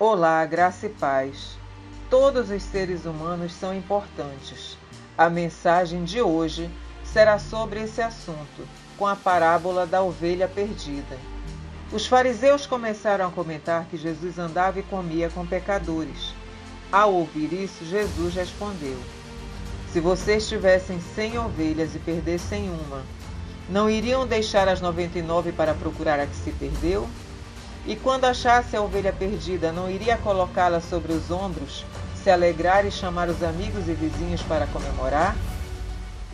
Olá, graça e paz. Todos os seres humanos são importantes. A mensagem de hoje será sobre esse assunto, com a parábola da ovelha perdida. Os fariseus começaram a comentar que Jesus andava e comia com pecadores. Ao ouvir isso, Jesus respondeu: Se vocês tivessem cem ovelhas e perdessem uma, não iriam deixar as noventa e nove para procurar a que se perdeu? E quando achasse a ovelha perdida, não iria colocá-la sobre os ombros, se alegrar e chamar os amigos e vizinhos para comemorar?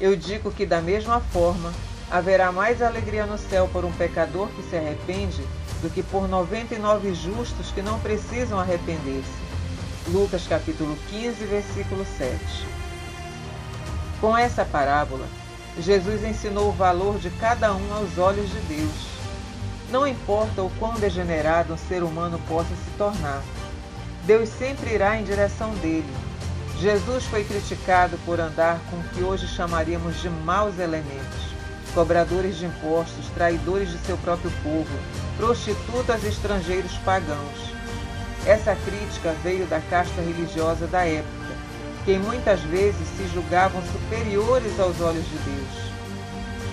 Eu digo que, da mesma forma, haverá mais alegria no céu por um pecador que se arrepende do que por 99 justos que não precisam arrepender-se. Lucas capítulo 15, versículo 7. Com essa parábola, Jesus ensinou o valor de cada um aos olhos de Deus não importa o quão degenerado um ser humano possa se tornar, Deus sempre irá em direção dele. Jesus foi criticado por andar com o que hoje chamaríamos de maus elementos, cobradores de impostos, traidores de seu próprio povo, prostitutas e estrangeiros pagãos. Essa crítica veio da casta religiosa da época, que muitas vezes se julgavam superiores aos olhos de Deus.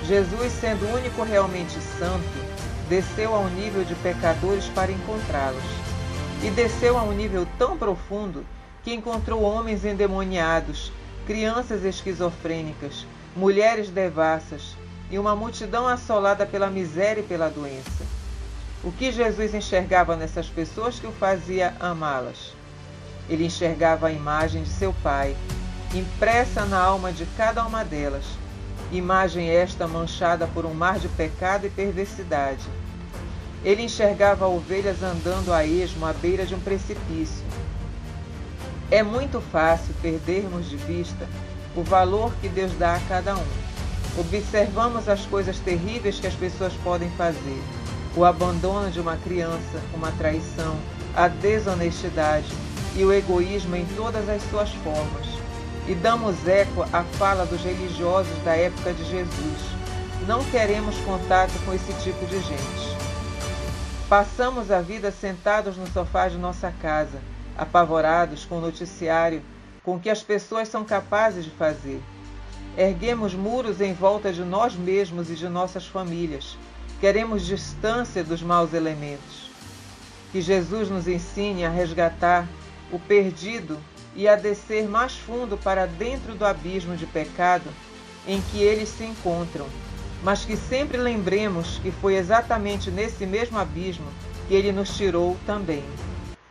Jesus, sendo o único realmente santo, desceu ao nível de pecadores para encontrá-los. E desceu a um nível tão profundo que encontrou homens endemoniados, crianças esquizofrênicas, mulheres devassas e uma multidão assolada pela miséria e pela doença. O que Jesus enxergava nessas pessoas que o fazia amá-las? Ele enxergava a imagem de seu Pai, impressa na alma de cada uma delas, imagem esta manchada por um mar de pecado e perversidade ele enxergava ovelhas andando a esmo à beira de um precipício. É muito fácil perdermos de vista o valor que Deus dá a cada um. Observamos as coisas terríveis que as pessoas podem fazer: o abandono de uma criança, uma traição, a desonestidade e o egoísmo em todas as suas formas. E damos eco à fala dos religiosos da época de Jesus. Não queremos contato com esse tipo de gente. Passamos a vida sentados no sofá de nossa casa, apavorados com o noticiário, com o que as pessoas são capazes de fazer. Erguemos muros em volta de nós mesmos e de nossas famílias. Queremos distância dos maus elementos. Que Jesus nos ensine a resgatar o perdido e a descer mais fundo para dentro do abismo de pecado em que eles se encontram mas que sempre lembremos que foi exatamente nesse mesmo abismo que ele nos tirou também.